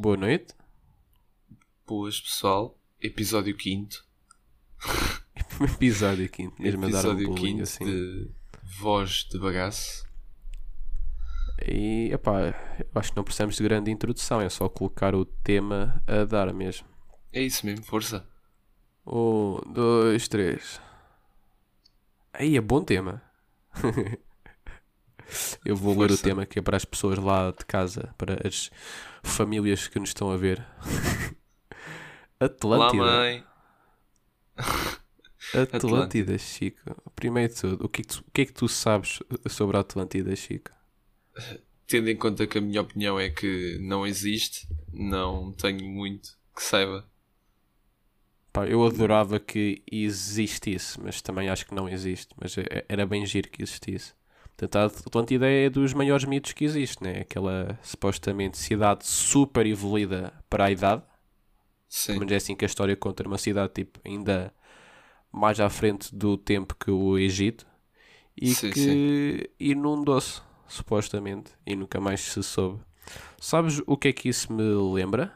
Boa noite. Boas, pessoal. Episódio 5 Episódio aqui. Mesmo a dar um Episódio bolinho 5 assim. de Voz de Bagaço. E epá, acho que não precisamos de grande introdução, é só colocar o tema a dar mesmo. É isso mesmo, força. Um, dois, três. Aí é bom tema. Eu vou ler o Força. tema que é para as pessoas lá de casa, para as famílias que nos estão a ver. Olá, Atlântida. mãe. Atlântida, Chico. Primeiro de tudo, o que, é que tu, o que é que tu sabes sobre a Atlântida, Chico? Tendo em conta que a minha opinião é que não existe, não tenho muito que saiba. Pá, eu adorava que existisse, mas também acho que não existe. Mas é- era bem giro que existisse. A Atlântida é dos maiores mitos que existe, né? Aquela supostamente cidade super evoluída para a idade. Sim, Mas é assim que a história conta uma cidade tipo, ainda mais à frente do tempo que o Egito e Sim, que inundou-se, supostamente, e nunca mais se soube. Sabes o que é que isso me lembra?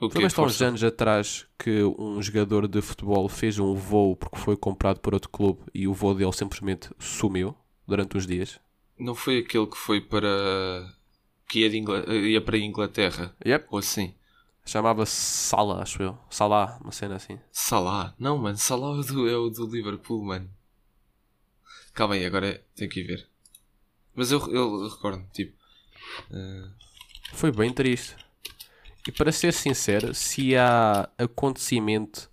Lembras-te há uns anos atrás que um jogador de futebol fez um voo porque foi comprado por outro clube e o voo dele simplesmente sumiu durante uns dias? Não foi aquele que foi para. que ia, de Ingla- ia para a Inglaterra? Yep. Ou assim? Chamava-se Sala, acho eu. Salah, uma cena assim. Salah? Não, mano, Salah é o do, é o do Liverpool, mano. Calma aí, agora é- tenho que ir ver. Mas eu, eu recordo, tipo. eh, Foi bem triste. E para ser sincero, se há acontecimento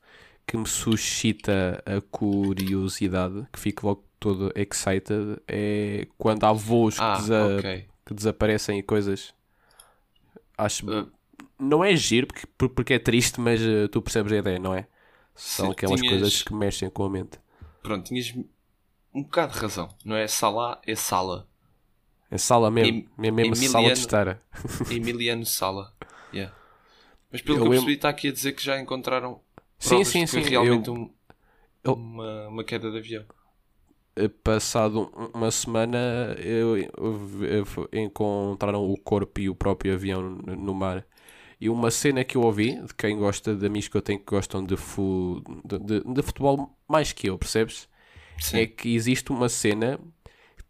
que me suscita a curiosidade, que fico logo todo excited, é quando há voos que, ah, desa- ok. que desaparecem e coisas. Acho. Eh, Não é giro, porque, por- porque é triste, mas eh, tu percebes a ideia, não é? São Sim, aquelas tinhas- coisas que mexem com a mente. pronto, tinhas um bocado de razão. Não é Salah, é Sala. É sala mesmo, Em- mesmo, mesmo Emiliano- sala de estar. Emiliano Sala. Yeah. Mas pelo Eu que eu percebi, está aqui a dizer que já encontraram. Sim, sim, que foi sim. realmente Eu- um- uma, uma queda de avião. Eh, Passado um- uma semana, eu, eu- eu- encontraram o corpo e o próprio avião no no mar. E uma cena que eu ouvi, de quem gosta de amigos que eu tenho que gostam de, fu de, de- de futebol mais que eu, percebes? Sim. É que existe uma cena.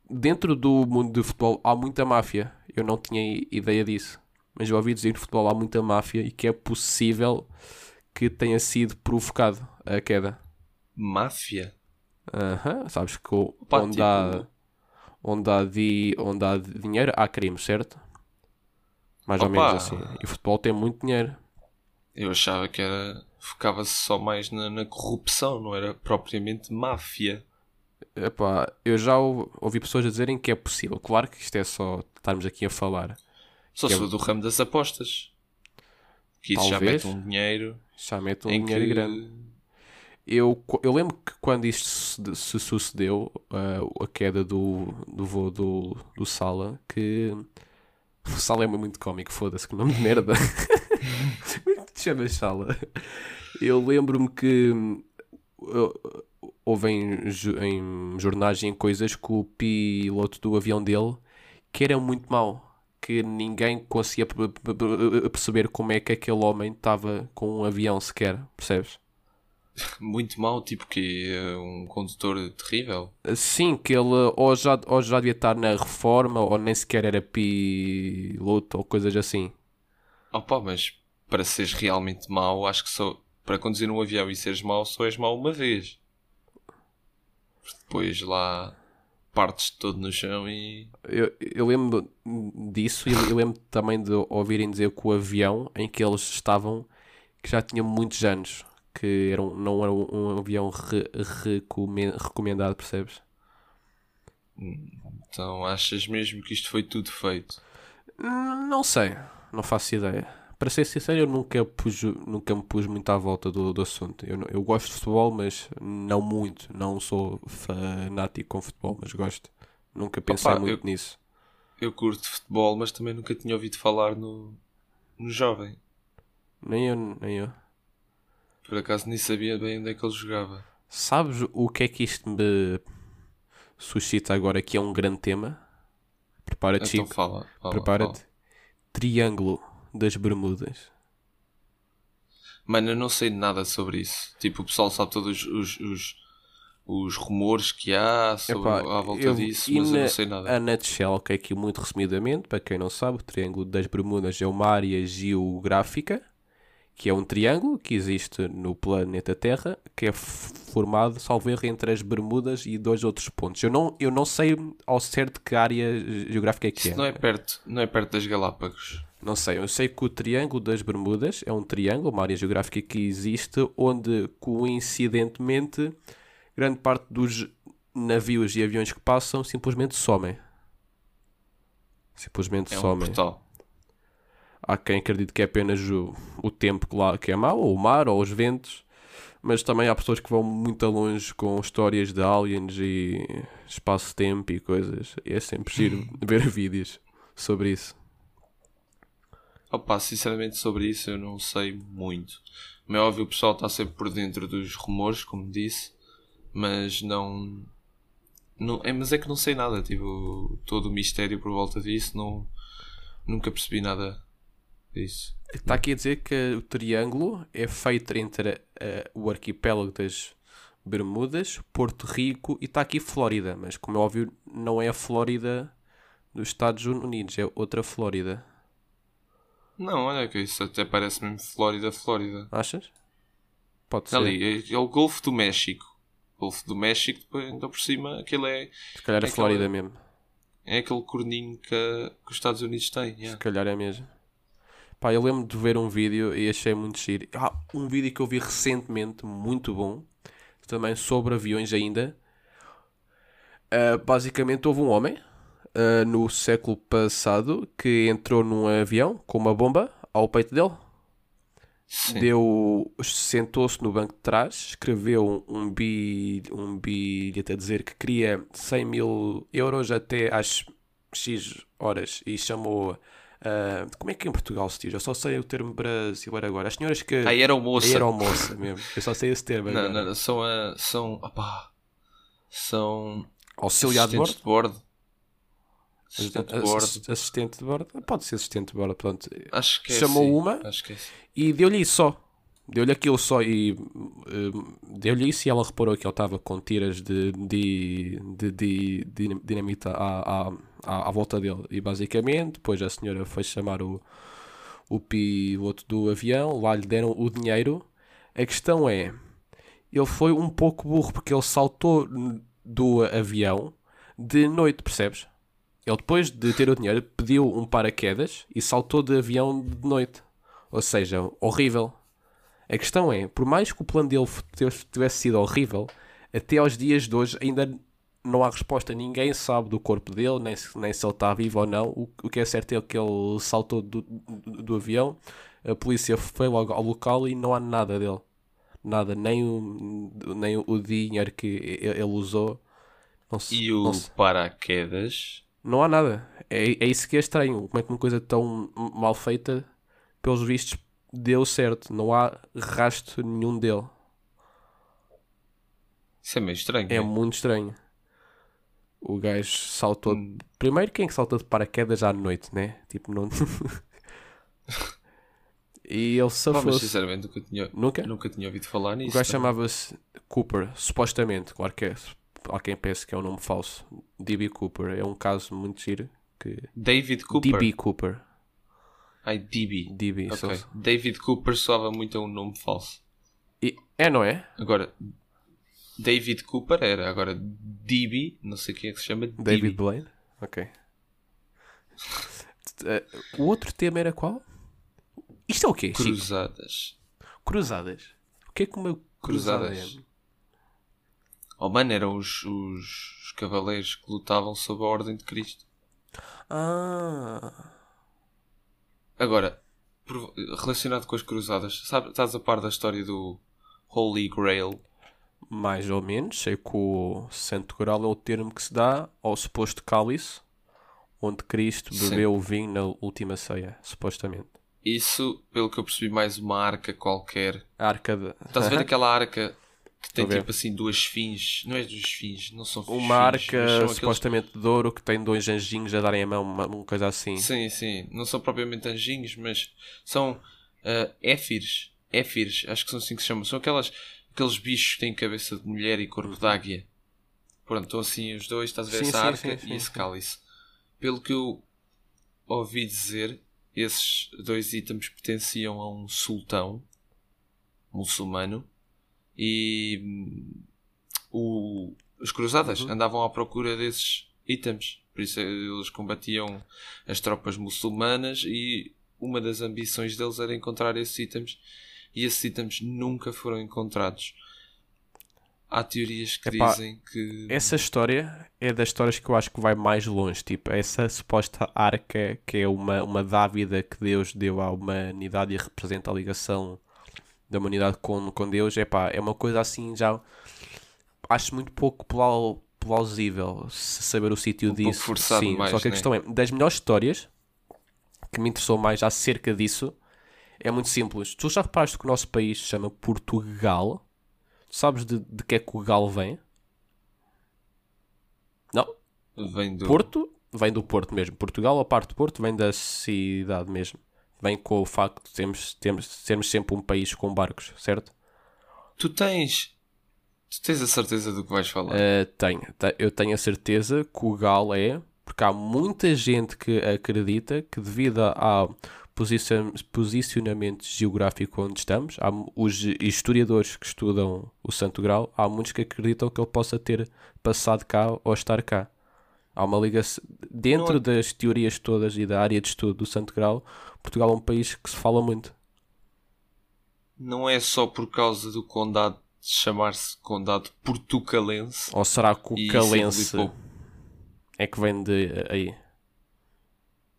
Dentro do mundo do futebol há muita máfia. Eu não tinha ideia disso. Mas eu ouvi dizer que no futebol há muita máfia e que é possível que tenha sido provocado a queda. Máfia? Aham, Sabes que o- Pá, onde, tipo- há, onde, há di- onde há dinheiro há crime, certo? Mais ou Opa. menos assim. E o futebol tem muito dinheiro. Eu achava que era. focava-se só mais na, na corrupção, não era propriamente máfia. Epá, eu já ou- ouvi pessoas a dizerem que é possível. Claro que isto é só estarmos aqui a falar. Só Que se é- do ramo das apostas. Que isso já Talvez. mete um dinheiro. Já mete um dinheiro que... grande. Eu, eu lembro que quando isto se, se sucedeu, ah, a queda do, do voo do, do Sala, que o Sala é muito cómico, foda-se, que nome de merda. Como é que te chamas Sala? Eu lembro-me que eu- houve em, em jornais e em coisas que o piloto do avião dele que era muito mau. Que ninguém conseguia perceber como é que aquele homem estava com um avião sequer, percebes? Muito mau, tipo que é um condutor terrível. Sim, que ele ou já, ou já devia estar na reforma ou nem sequer era piloto ou coisas assim. Opa, mas para seres realmente mau, acho que só para conduzir um avião e seres mau, só és mau uma vez. Depois lá partes todo no chão e. Eu, eu lembro disso e eu lembro também de ouvirem dizer que o avião em que eles estavam que já tinha muitos anos, que era um- não era um, um avião re- recomen- recomendado, percebes? Então achas mesmo que isto foi tudo feito? Hum, Não sei, não faço ideia. Para ser sincero, eu nunca, pus, nunca me pus muito à volta do, do assunto. Eu, eu gosto de futebol, mas não muito. Não sou fanático com futebol, mas gosto. Nunca pensei Opa, muito eu- nisso. Eu curto futebol, mas também nunca tinha ouvido falar no, no jovem. Nem eu, nem eu. Por acaso nem sabia bem onde é que ele jogava. Sabes o que é que isto me suscita agora que é um grande tema? Prepara-te, Então Chico. fala. fala Prepara-te. Triângulo das Bermudas? Mano, eu não sei nada sobre isso. Tipo, o pessoal sabe todos os, os, os rumores que há sobre, Epá, à volta eu- disso, mas eu na- não sei nada. A nutshell, ok, aqui muito resumidamente, para quem não sabe, o Triângulo das Bermudas é uma área geográfica, que é um triângulo que existe no planeta Terra, que é formado, salvo erro, entre as Bermudas e dois outros pontos. Eu não, eu não sei ao certo que área geográfica é que Isso não é perto, não é perto das Galápagos. Não sei, eu sei que o Triângulo das Bermudas é um triângulo, uma área geográfica que existe, onde coincidentemente grande parte dos navios e aviões que passam simplesmente somem. Simplesmente É um somem. portal. Há quem acredite que é apenas o, o tempo que lá que é mau, ou o mar, ou os ventos, mas também há pessoas que vão muito longe com histórias de aliens e espaço-tempo e coisas. E é sempre giro ver vídeos sobre isso. Opa, sinceramente sobre isso eu não sei muito. Como é óbvio, o pessoal está sempre por dentro dos rumores, como disse, mas não. não é, mas é que não sei nada, tipo, todo o mistério por volta disso, não, nunca percebi nada disso. Está aqui a dizer que o triângulo é feito entre eh, o arquipélago das Bermudas, Porto Rico e está aqui Flórida, mas como é óbvio, não é a Flórida dos Estados Unidos, é outra Flórida. Não, olha que isso até parece mesmo Flórida, Flórida. Achas? Pode ser. Ali, é, é o Golfo do México. Golfo do México, depois, ainda por cima, aquele é, Se calhar é é Flórida aquela- mesmo. é aquele corninho que, que os Estados Unidos têm. Se yeah. calhar é mesmo. Pá, eu lembro de ver um vídeo e achei muito giro. Ah, um vídeo que eu vi recentemente, muito bom, também sobre aviões ainda. Ah, basicamente houve um homem ah, no século passado que entrou num avião com uma bomba ao peito dele. Sim. Deu, sentou-se no banco de trás, escreveu um, bi, um bilhete a dizer que queria 100 mil euros até às X horas e chamou. Ah, como é que em Portugal se diz? Eu só sei o termo brasileiro agora. As senhoras que. Aí era o moço. Mesmo. Eu só sei esse termo. Agora. não, não, são a, são, opá, são Auxiliar de bordo? de bordo. Assistente de bordo. Assist- Assistente de bordo? Pode ser assistente de bordo. Pronto. Acho que é Chamou assim. uma? Acho que é assim. E deu-lhe isso só. Deu-lhe aquilo só e hum, deu-lhe isso e ela reparou que ele estava com tiras de, de, de, de, de dinamita à, à, à, à volta dele. E basicamente, depois a senhora foi chamar o, o piloto do avião, lá lhe deram o dinheiro. A questão é, ele foi um pouco burro porque ele saltou do avião de noite, percebes? Ele depois de ter o dinheiro pediu um paraquedas e saltou de avião de noite. Ou seja, horrível. A questão é, por mais que o plano dele tivesse sido horrível, até aos dias de hoje ainda não há resposta. Ninguém sabe do corpo dele, nem se, nem se ele está vivo ou não. O, o que é certo é que ele saltou do, do, do avião, a polícia foi logo ao local e não há nada dele. Nada, nem o, nem o dinheiro que ele usou. Se- E o paraquedas. não há nada. É, é isso que é estranho. Como é que uma coisa tão mal feita, pelos vistos, deu certo. Não há rastro nenhum dele. Isso é meio estranho. É né? muito estranho. O gajo saltou. Hum. Primeiro, quem é que saltou de paraquedas à noite, né? Tipo, não. e ele Pá, mas sinceramente nunca tinha, Nunca? nunca tinha ouvido falar O nisso. gajo também. chamava-se Cooper, supostamente. Claro que é. Há quem pense que é um nome falso. D.B. Cooper. É um caso muito giro. Que... David Cooper. D.B. Cooper. Ai, DB. D.B. Ok. só- David Cooper soava muito a um nome falso. E- É, não é? Agora, David Cooper era. Agora, DB, não sei quem é que se chama. David DB. Blaine? Ok. Eh, o outro tema era qual? Isto é o quê? Chico? Cruzadas. Cruzadas. O que é que uma cruzada Cruzadas. é? Oh, mano, eram os, os, os cavaleiros que lutavam sob a ordem de Cristo. Ah, Agora, relacionado com as cruzadas, sabe, estás a par da história do Holy Grail? Mais ou menos. Sei que o Santo Graal é o termo que se dá ao suposto cálice onde Cristo bebeu o vinho na última ceia, supostamente. Isso, pelo que eu percebi, mais uma arca qualquer. A arca de... Estás a ver aquela arca? que tem tipo assim duas fins. Não é dos fins, não são fins. Uma arca são aqueles- supostamente de ouro que tem dois anjinhos a darem a mão, uma, uma coisa assim. Sim, sim. Não são propriamente anjinhos, mas são ah, éfires. Éfires, acho que são assim que se chamam. São aquelas, aqueles bichos que têm cabeça de mulher e corpo de águia. Pronto, estão assim os dois, estás a ver Sim, essa sim, arca sim, e esse cálice. Pelo que eu ouvi dizer, esses dois itens pertenciam a um sultão muçulmano e hum, o, os cruzadas Uhum. andavam à procura desses itens. Por isso eles combatiam as tropas muçulmanas e uma das ambições deles era encontrar esses itens e esses itens nunca foram encontrados. Há teorias que Epá, dizem que Essa história é das histórias que eu acho que vai mais longe. Tipo, essa suposta arca que é uma, uma dávida que Deus deu à humanidade e representa a ligação da humanidade com, com Deus. Epá, é uma coisa assim já. Acho muito pouco plau- plausível saber o sítio Um pouco disso. forçado Sim, demais, só que a né? questão é: das melhores histórias que me interessou mais acerca disso é muito simples. Tu já reparaste que o nosso país se chama Portugal? Tu sabes de, de que é que o Gal vem? Não, vem do Porto vem do Porto mesmo. Portugal, a parte do Porto, vem da cidade mesmo. Vem com o facto de termos, termos, sermos sempre um país com barcos, certo? Tu tens tu tens a certeza do que vais falar? Uh, tenho. Te- Eu tenho a certeza que o Gal é, porque há muita gente que acredita que devido ao posicionamento geográfico onde estamos, há os historiadores que estudam o Santo Grau, há muitos que acreditam que ele possa ter passado cá ou estar cá. Há uma ligação. Dentro Não das teorias todas e da área de estudo do Santo Grau, Portugal é um país que se fala muito. Não é só por causa do condado de chamar-se condado portucalense Ou será que o Calense é que vem de aí?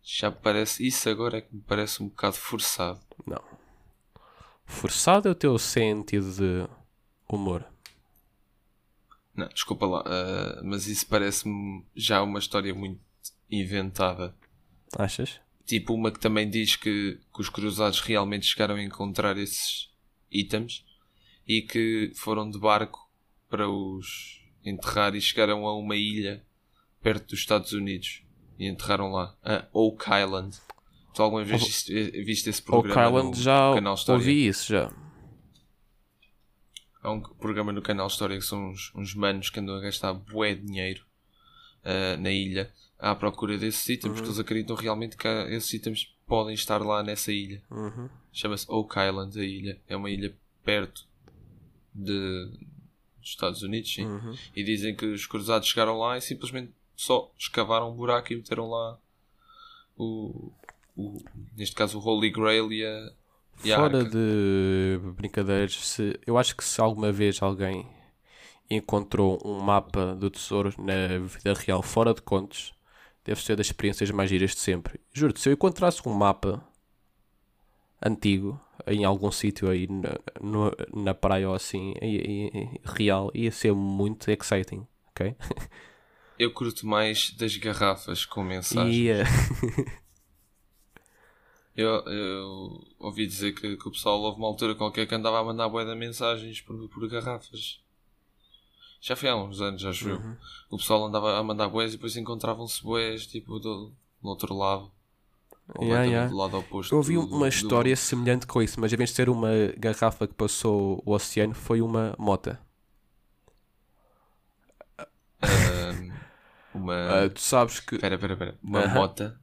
Já parece, isso agora é que me parece um bocado forçado. Não. Forçado é o teu sentido de humor. Não, desculpa lá, ah, mas isso parece-me já uma história muito inventada. Achas? Tipo uma que também diz que, que os cruzados realmente chegaram a encontrar esses itens e que foram de barco para os enterrar e chegaram a uma ilha perto dos Estados Unidos e enterraram lá, a Oak Island. Tu alguma vez viste, viste esse O programa Kylan no já canal História? ouvi isso já. Há um programa no canal História que são uns, uns manos que andam a gastar bué de dinheiro ah, na ilha à procura desses itens, porque eles acreditam realmente que esses itens podem estar lá nessa ilha. Uhum. Chama-se Oak Island, a ilha. É uma ilha perto de, dos Estados Unidos, sim. Uhum. E dizem que os cruzados chegaram lá e simplesmente só escavaram um buraco e meteram lá o, o neste caso o Holy Grail e a, e a Fora arca. de brincadeiras, se, eu acho que se alguma vez alguém encontrou um mapa do tesouro na vida real fora de contos, deve ser das experiências mais giras de sempre. Juro-te, se eu encontrasse um mapa antigo em algum sítio aí na, no- na praia ou assim, e- e- e- real, ia ser muito exciting, ok? Eu curto mais das garrafas com mensagens. Eh, Eu, eu ouvi dizer que, que o pessoal houve uma altura qualquer que andava a mandar bué de mensagens por, por garrafas. Já foi há uns anos, acho eu. Uhum. O pessoal andava a mandar bués e depois encontravam-se bués tipo do, do outro lado. Completamente yeah. do lado oposto. Eu ouvi do- do- uma do- história semelhante com isso, mas em vez de ser uma garrafa que passou o oceano, foi uma mota. Uma. Ah, tu sabes que Espera, espera, espera. Uma Aham. mota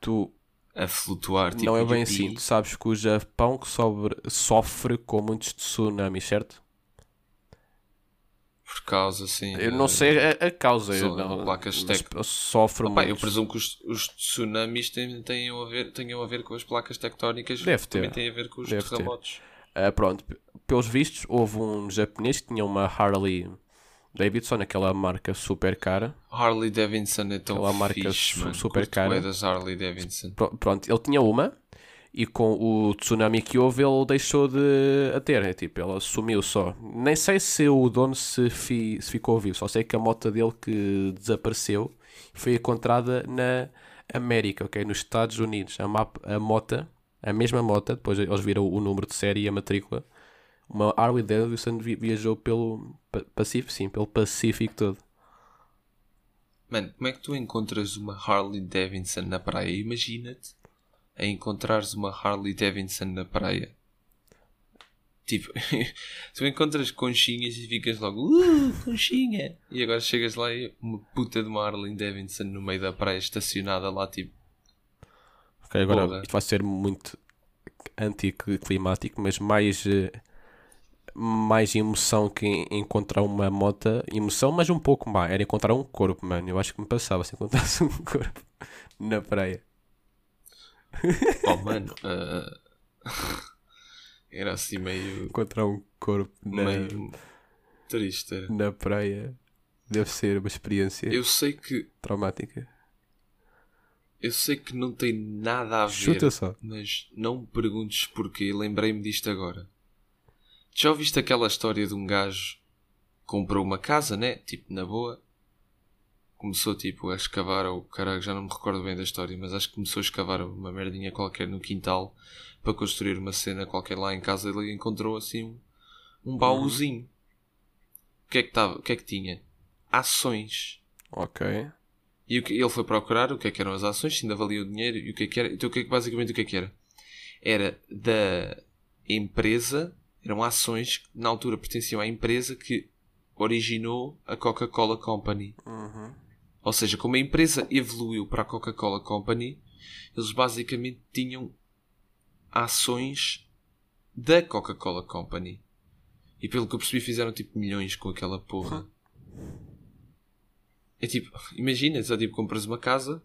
tu a flutuar. Tipo, não é bem assim. Tu sabes que o Japão que sobre- sofre com muitos tsunamis, certo? Por causa assim. Eu não sei a, a causa. eu não, placas mas tec- sofre Opa, eu presumo que os, os tsunamis tenham, a ver, tenham a ver com as placas tectónicas. Deve ter. Também têm a ver com os Deve ter. terremotos. Ah, pronto, pelos vistos, houve um japonês que tinha uma Harley Davidson, aquela marca super cara. Harley Davidson é tão Aquela marca fixe, su- mano. super Curto cara. das Harley Davidson. Pro- Pronto, ele tinha uma e com o tsunami que houve ele deixou de a ter. É tipo, ela sumiu só. Nem sei se o dono se, fi- se ficou vivo, só sei que a moto dele que desapareceu foi encontrada na América, ok? Nos Estados Unidos. A, map, a moto, a mesma moto, depois eles viram o número de série e a matrícula, Uma Harley Davidson vi- viajou pelo Pa- Pacífico, sim, pelo Pacífico todo. Mano, como é que tu encontras uma Harley Davidson na praia? Imagina-te a encontrares uma Harley Davidson na praia. Tipo, tu encontras conchinhas e ficas logo, uh, conchinha! E agora chegas lá e uma puta de uma Harley Davidson no meio da praia estacionada lá, tipo, Ok, agora isto vai ser muito anticlimático, mas mais, eh, mais emoção que en- encontrar uma moto. Emoção, mas um pouco má. Era encontrar um corpo, mano. Eu acho que me passava se encontrasse um corpo na praia. oh mano, ah, era assim meio, Encontrar um corpo na, meio triste. na praia deve ser uma experiência Eu sei que, traumática. eu sei que não tem nada a ver. Chuta só. Mas não me perguntes porquê, lembrei-me disto agora. Já ouviste aquela história de um gajo que comprou uma casa, né? Tipo, na boa. Começou, tipo, a escavar, ou caralho, já não me recordo bem da história, mas acho que começou a escavar uma merdinha qualquer no quintal para construir uma cena qualquer lá em casa. Ele encontrou, assim, um, um baúzinho. O que é que tava, o que é que tinha? Ações. Ok. E o que, ele foi procurar o que é que eram as ações, se ainda valia o dinheiro e o que é que era. Então, o que é que, basicamente, o que é que era? Era da empresa, eram ações que na altura pertenciam à empresa que originou a Coca-Cola Company. Uhum. Ou seja, como a empresa evoluiu para a Coca-Cola Company, eles basicamente tinham ações da Coca-Cola Company. E pelo que eu percebi, fizeram tipo milhões com aquela porra. É tipo, imagina, só tipo, compras uma casa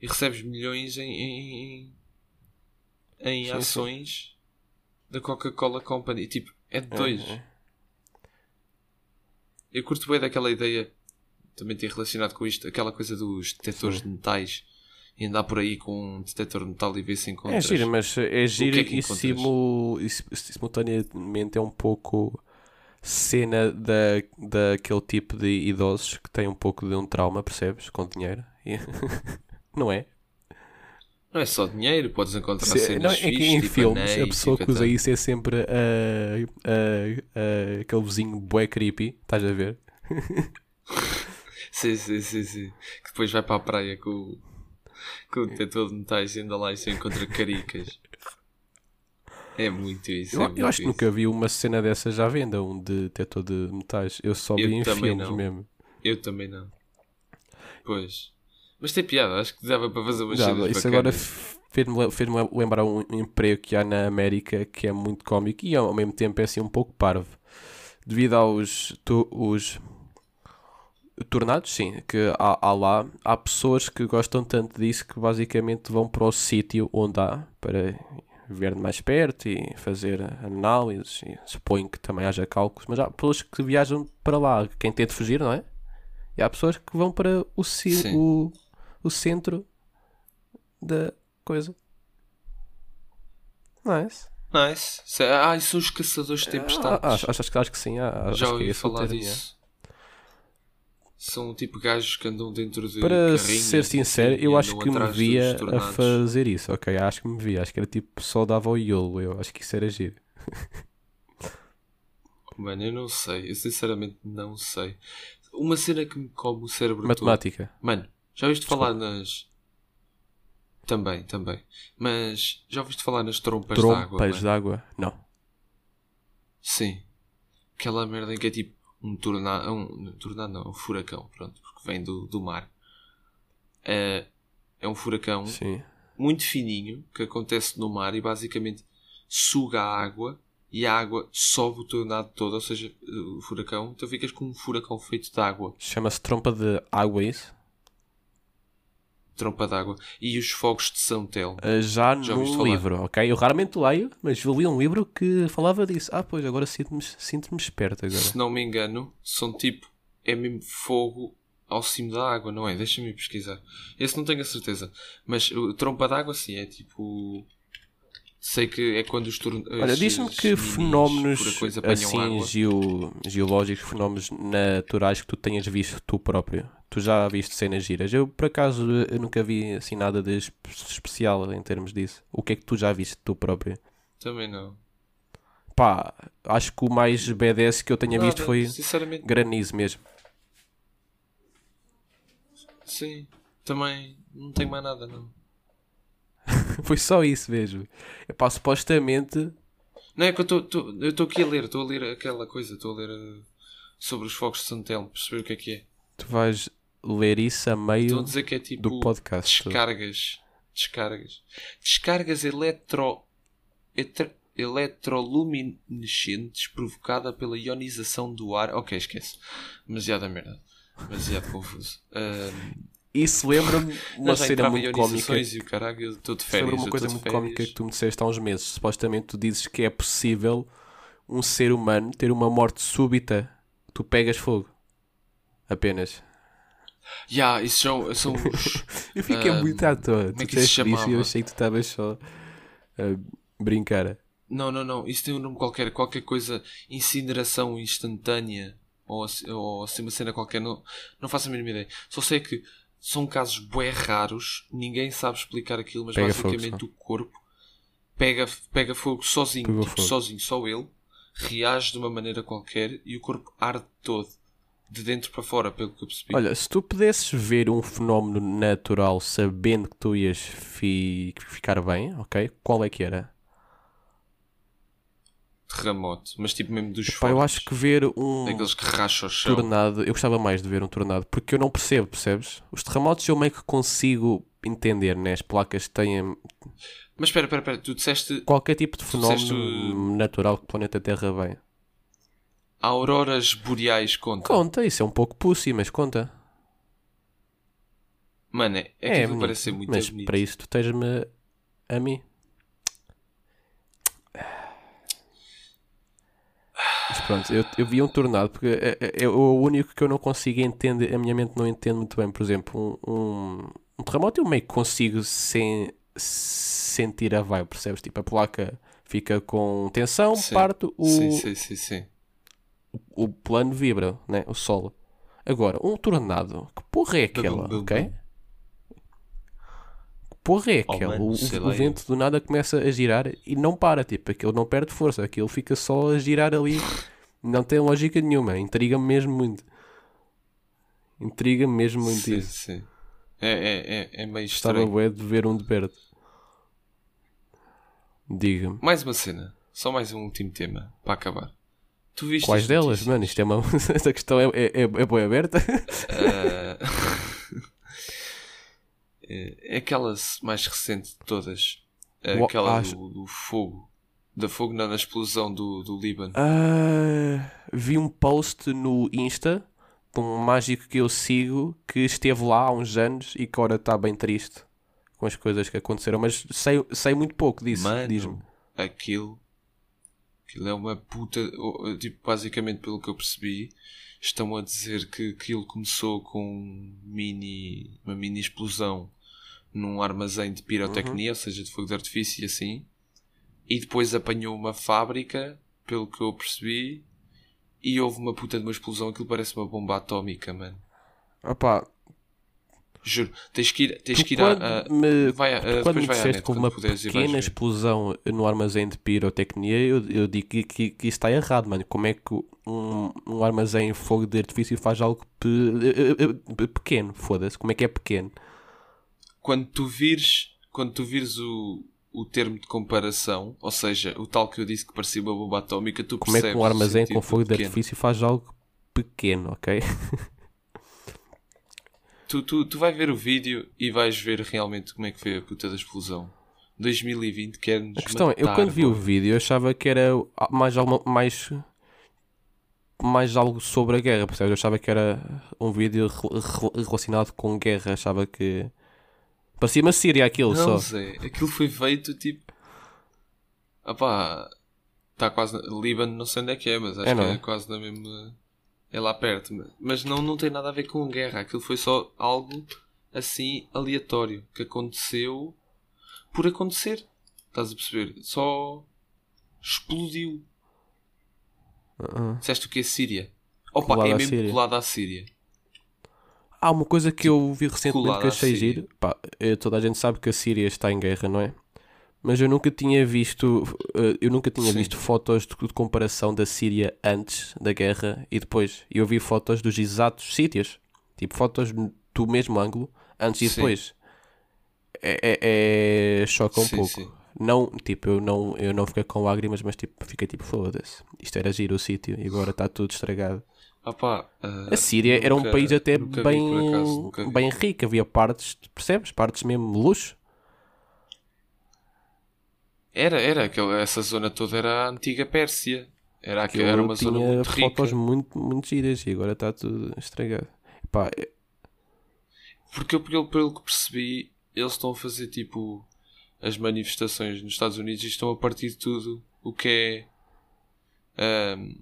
e recebes milhões em, em, em ações da Coca-Cola Company. Tipo, é de dois. É, é. Eu curto bem daquela ideia, também tem relacionado com isto, aquela coisa dos detectores de metais. E andar por aí com um detector de metal e ver se É encontras. giro, mas é giro que é que e, simu- e sim- simultaneamente é um pouco cena da, daquele tipo de idosos que tem um pouco de um trauma, percebes? Com dinheiro. Não é? Não é só dinheiro, podes encontrar Se- cenas não, é que fixes, em tipo filmes anéis a pessoa e que usa isso é sempre ah, ah, ah, aquele vizinho bué creepy, estás a ver? Sim, sim, sim, sim. Que depois vai para a praia com, o- com o detector de metais e anda lá e se encontra caricas. É muito isso. Eu, é eu muito acho que nunca vi uma cena dessas à venda, um detector de metais. Eu só Eu vi em também filmes não. mesmo. Eu também não. Pois. Mas tem piada, acho que dava para fazer umas cenas isso agora fez-me fez lembrar um emprego que há na América que é muito cómico e ao mesmo tempo é assim um pouco parvo. Devido aos tu- os tornados, sim, que há, há lá, há pessoas que gostam tanto disso que basicamente vão para o sítio onde há para ver de mais perto e fazer análises e suponho que também haja cálculos, mas há pessoas que viajam para lá, quem tenta fugir, não é? E há pessoas que vão para o, o, o centro da coisa. Nice. Nice. Ah, e são os caçadores de tempestades. Ah, acho, acho, acho que sim. ah, Já é ouvi o falar disso. São tipo gajos que andam dentro de é. Para ser sincero, eu acho que me via a fazer isso. Ok, acho que me via. Acho que era tipo só dava o iolo. Eu acho que isso era giro. Mano, eu não sei. Eu sinceramente não sei. Uma cena que me come o cérebro todo. Matemática. Mano, já ouviste falar nas... Também, também. Mas já ouviste falar nas trompas, de água? Trompas mano? de água. Não. Sim. Aquela merda em que é tipo um tornado... Um, tornado não, um furacão, pronto. Porque vem do, do mar. É, é um furacão Sim. muito fininho que acontece no mar e basicamente suga a água e a água sobe o tornado todo, ou seja, o furacão. Então ficas com um furacão feito de água, Chama-se trompa de água, é isso? Trompa de água. E os fogos de São Telmo. Ah, Já, Já falar? livro, ok? Eu raramente leio, mas eu li um livro que falava disso. Ah, pois, agora sinto-me sinto esperto agora. Se não me engano, são tipo. É mesmo fogo ao cimo da água, não é? Deixa-me pesquisar. Esse não tenho a certeza. Mas o trompa de água, sim, é tipo. Sei que é quando os tornados. Olha, diz-me que fenómenos assim geo- geológicos, fenómenos naturais que tu tenhas visto tu próprio. Tu já viste cenas giras. Eu, por acaso, eu nunca vi assim nada de espe- especial em termos disso. O que é que tu já viste tu próprio? Também não. pá, acho que o mais BDS que eu tenha visto Nada, foi Sinceramente, granizo mesmo. sim. Também não tenho mais nada, não. Foi só isso mesmo. Epá, supostamente. Não é que eu estou aqui a ler, estou a ler aquela coisa, estou a ler uh, sobre os fogos de Santelmo, perceber o que é que é. Tu vais ler isso a a meio dizer que é tipo do podcast. descargas, descargas, descargas eletro, eter- eletroluminescentes provocada pela ionização do ar. Ok, esquece. Demasiada merda. Demasiado confuso. Ahm, Isso lembra-me uma já cena muito cómica. e o caralho, eu estou de férias. lembra-me uma coisa muito cómica que tu me disseste há uns meses. Supostamente tu dizes que é possível um ser humano ter uma morte súbita. Tu pegas fogo. Apenas. Ya, isso são, são os. Eu fiquei Ah, muito à toa. como é que isso se e eu achei que tu estavas só a brincar. Não, não, não. Isso tem um nome qualquer. Qualquer coisa. Incineração instantânea. Ou, ou assim uma cena qualquer. Não, não faço a mínima ideia. Só sei que são casos bué raros. Ninguém sabe explicar aquilo. Mas Pega fogo, basicamente o corpo pega, pega fogo sozinho. Tipo, fogo. sozinho. Só ele. Reage de uma maneira qualquer. E o corpo arde todo. De dentro para fora, pelo que eu percebi. Olha, se tu pudesses ver um fenómeno natural sabendo que tu ias fi- ficar bem, ok? Qual é que era? Terremoto. Mas tipo mesmo dos Pá, eu acho que ver um Daqueles que racham o chão. tornado, eu gostava mais de ver um tornado, porque eu não percebo, percebes? Os terremotos eu meio que consigo entender, né? As placas têm Mas espera, espera, espera. Tu disseste qualquer tipo de fenómeno disseste, natural que o planeta Terra vem. auroras boreais conta. Conta, isso é um pouco pussy, mas conta. Mano, é, é que aquilo bonito, parece ser muito mas bonito. para isso tu tens-me a mim. Pronto, eu, eu vi um tornado porque é, é- é o único que eu não consigo entender, a minha mente não entende muito bem. Por exemplo, um, um, um terremoto eu meio que consigo sem, sentir a vibe, percebes? Tipo, a placa fica com tensão, Sim. parte, o, Sim, sim, sim, sim. o plano vibra, né? O solo. Agora, um tornado, que porra é aquela, bum, ok? Que porra é Oh, aquela? mano, o, o eu. vento do nada começa a girar e não para, tipo, aquilo não perde força, aquilo fica só a girar ali. Não tem lógica nenhuma, intriga-me mesmo muito. Intriga-me mesmo muito sim, isso. sim. É, é, é, é meio Estava estranho. bué de ver um de perto. Diga-me. Mais uma cena. Só mais um último tema para acabar. Tu viste Quais as delas, notícias? mano? Isto é uma... Esta questão é, é, é, é bem aberta. Ah, é aquela mais recente de todas. Aquela do, do fogo. Da fogo na, na explosão do, do Líbano. Ah, vi um post no Insta de um mágico que eu sigo que esteve lá há uns anos e que agora está bem triste com as coisas que aconteceram, mas sei, sei muito pouco disso. Mano, aquilo, aquilo é uma puta. Tipo, basicamente, pelo que eu percebi, estão a dizer que aquilo começou com um mini, uma mini explosão num armazém de pirotecnia, ou seja, de fogo de artifício e assim, e depois apanhou uma fábrica, pelo que eu percebi, e houve uma puta de uma explosão. Aquilo parece uma bomba atómica, mano. Opá, Juro, tens que ir, tens que ir a, a- me, vai a- quando me depois vai à net, que quando uma puderes pequena explosão no armazém de pirotecnia, eu, eu digo que, que, que isso está errado, mano. Como é que um, um armazém fogo de artifício faz algo pe- pequeno? Foda-se, como é que é pequeno? quando tu vires, quando tu vires o, o termo de comparação, ou seja, o tal que eu disse que parecia uma bomba atómica, tu Como é que um o armazém com fogo de artifício faz algo pequeno, ok? Tu, tu, tu vais ver o vídeo e vais ver realmente como é que foi a puta da explosão. 2020 quer-nos A questão é, eu matar, quando vi o pô. vídeo eu achava que era mais, alguma, mais, mais algo sobre a guerra, percebes? Eu achava que era um vídeo rel- rel- relacionado com guerra, achava que... Parecia uma Síria aquilo Não, só. Zé, aquilo foi feito tipo. Opá, está quase. Na... Líbano, não sei onde é que é, mas acho É, que é? é quase na mesma. É lá perto. mas- não, não tem nada a ver com guerra. Aquilo foi só algo assim aleatório que aconteceu por acontecer. Estás a perceber? Só explodiu. Uh-uh. Disseste o que é Síria? Opa, Colado é mesmo Síria. colado à Síria. Há uma coisa que eu vi recentemente colado que achei giro. Pá, eh, toda a gente sabe que a Síria está em guerra, não é? Mas eu nunca tinha visto, eh, eu nunca tinha Sim. visto fotos de, de comparação da Síria antes da guerra e depois. Eu vi fotos dos exatos sítios, tipo fotos do mesmo ângulo, antes e Sim. depois. É, é, é- choca um Sim, pouco. sim. Não, tipo, eu não, eu não fiquei com lágrimas, mas tipo, fiquei tipo, foda-se. Isto era giro o sítio e agora está tudo estragado. Ah pá, ah, A Síria era um nunca- país até nunca bem, acaso, nunca bem rico. Havia partes, percebes? Partes mesmo luxo. Era, era, aquela, essa zona toda era a antiga Pérsia. Era, aqu- Eu era uma zona muito fotos rica. muito, muito giras e agora está tudo estragado. Pá, é- Porque eu, pelo, pelo que percebi, eles estão a fazer tipo as manifestações nos Estados Unidos e estão a partir de tudo o que é ahm,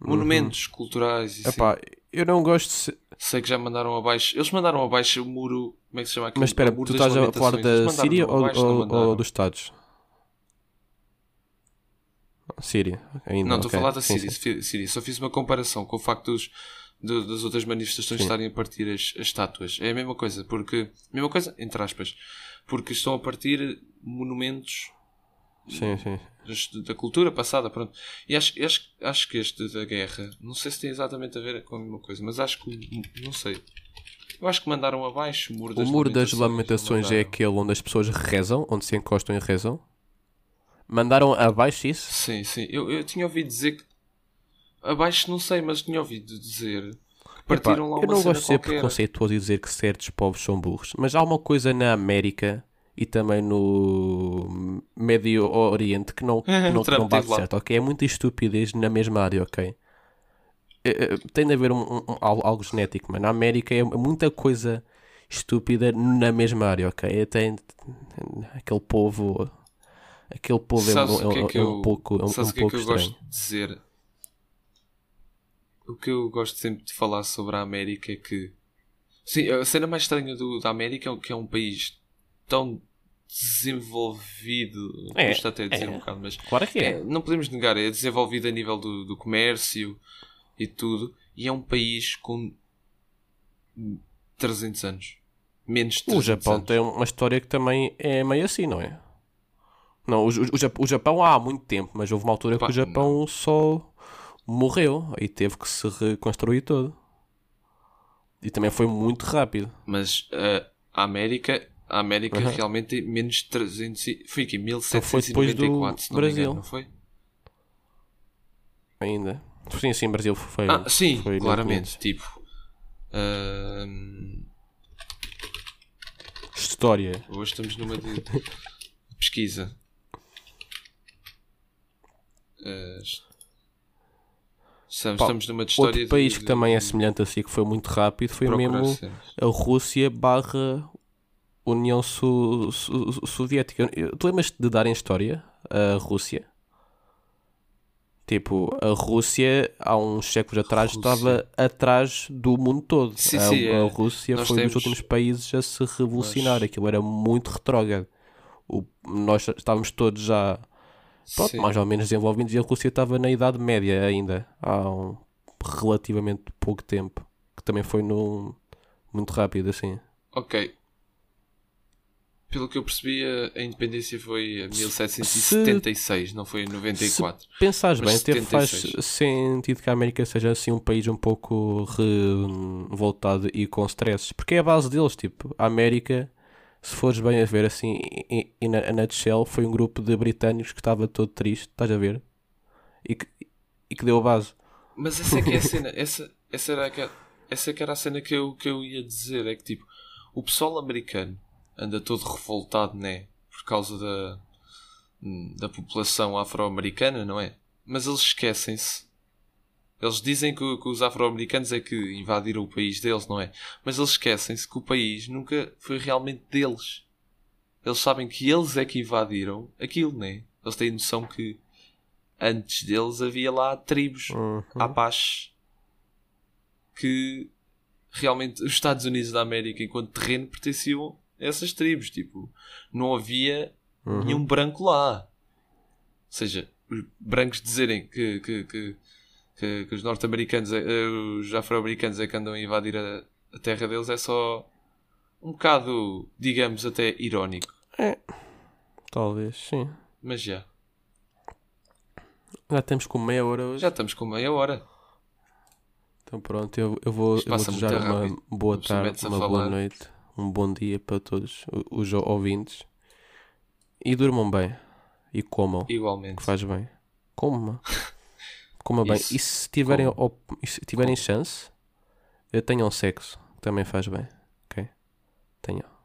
monumentos culturais e assim. epá, eu não gosto de ser... Sei que já mandaram abaixo. Eles mandaram abaixo o muro. Como é que se chama aquilo? Mas espera, tu estás a falar da Síria ou, abaixo, ou, ou dos Estados? Síria, ainda. Não, estou ok. a falar da Sim, Síria, sim. Síria. Só fiz uma comparação com o facto dos, do- das outras manifestações Sim. estarem a partir as, as estátuas. É a mesma coisa, porque. Mesma coisa, entre aspas. Porque estão a partir monumentos Sim, sim. da cultura passada, pronto. E acho, acho, acho que este da guerra, não sei se tem exatamente a ver com a mesma coisa, mas acho que. Não sei. Eu acho que mandaram abaixo o muro O das muro das lamentações. não é aquele onde as pessoas rezam, onde se encostam e rezam. Mandaram abaixo isso? Sim, sim. Eu, eu tinha ouvido dizer que. Abaixo não sei, mas tinha ouvido dizer partiram Epá, lá eu uma não cena gosto de ser qualquer. preconceituoso e dizer que certos povos são burros, mas há uma coisa na América e também no Médio Oriente que não, que não, que não bate lá. certo, ok? É muita estupidez na mesma área, ok? É, é, Tem de haver um, um- algo, genético, mas na América é muita coisa estúpida na mesma área, ok? É, Tem aquele povo, aquele povo é, um- o que é é que é um eu- pouco, é um, Sabes um o que é pouco que eu estranho. gosto de dizer? O que eu gosto sempre de falar sobre a América é que. Sim, a cena mais estranha do, da América é que é um país tão desenvolvido. É, custa até dizer é. um bocado, mas. Claro que é. é, não podemos negar, é desenvolvido a nível do, do comércio e tudo. E é um país com 300 anos. Menos de 300 O Japão anos. tem uma história que também é meio assim, não é? Não, o, o, o Jap- o Japão há muito tempo, mas houve uma altura Pá, que o Japão só morreu e teve que se reconstruir todo. E também foi muito rápido. Mas uh, a América, a América Aham. realmente menos de 300. e- Foi aqui, Então foi depois do 1794, Brasil. engano, não foi? Ainda. Sim, sim, Brasil foi. Ah, sim, foi claramente. Tipo, História. hoje estamos numa de pesquisa. Estamos, Pá, estamos numa de história. Outro país de- que também é semelhante a si, que foi muito rápido, foi mesmo a Rússia barra União Soviética. Tu lembras de dar em história a Rússia? Tipo, a Rússia há uns séculos atrás Rússia. estava atrás do mundo todo. Sim, a, sim, a é. Rússia foi temos- dos últimos países a se revolucionar. Aquilo era muito retrógrado. O- nós estávamos todos já pronto, Sim. mais ou menos desenvolvidos e a Rússia estava na Idade Média ainda, há um relativamente pouco tempo, que também foi num, muito rápido assim. Ok. Pelo que eu percebi, a, a independência foi em 1776, não foi em 94. Pensares Mas bem, até faz 76. sentido que a América seja assim um país um pouco revoltado e com stresses, porque é a base deles, tipo, a América, se fores bem a ver assim, e, e na, a nutshell, foi um grupo de britânicos que estava todo triste, estás a ver? E que, e que deu a base. Mas essa é que é a cena. Essa, essa, era aquela, essa é que era a cena que eu, que eu ia dizer. É que tipo, o pessoal americano anda todo revoltado, né? Por causa da, da população afro-americana, não é? Mas eles esquecem-se. Eles dizem que, que os afro-americanos é que invadiram o país deles, não é? Mas eles esquecem-se que o país nunca foi realmente deles. Eles sabem que eles é que invadiram aquilo, né? Eles têm noção que antes deles havia lá tribos Uhum. Apache que realmente os Estados Unidos da América enquanto terreno pertenciam essas tribos tipo não havia Uhum. nenhum branco lá ou seja os brancos dizerem que, que, que, que- que os norte-americanos é- eh, os afro-americanos é que andam a invadir a, a terra deles é só um bocado digamos até irónico É. Talvez, sim. Mas já. Já temos com meia hora hoje. Já estamos com meia hora. Então pronto, eu, eu vou, eu vou desejar uma boa tarde, uma boa noite, um bom dia para todos os ouvintes. E durmam bem. E comam, Igualmente. que faz bem. Coma. Coma bem. Isso. E se tiverem, op- e se tiverem chance, tenham sexo, que também faz bem. Ok? Tenham.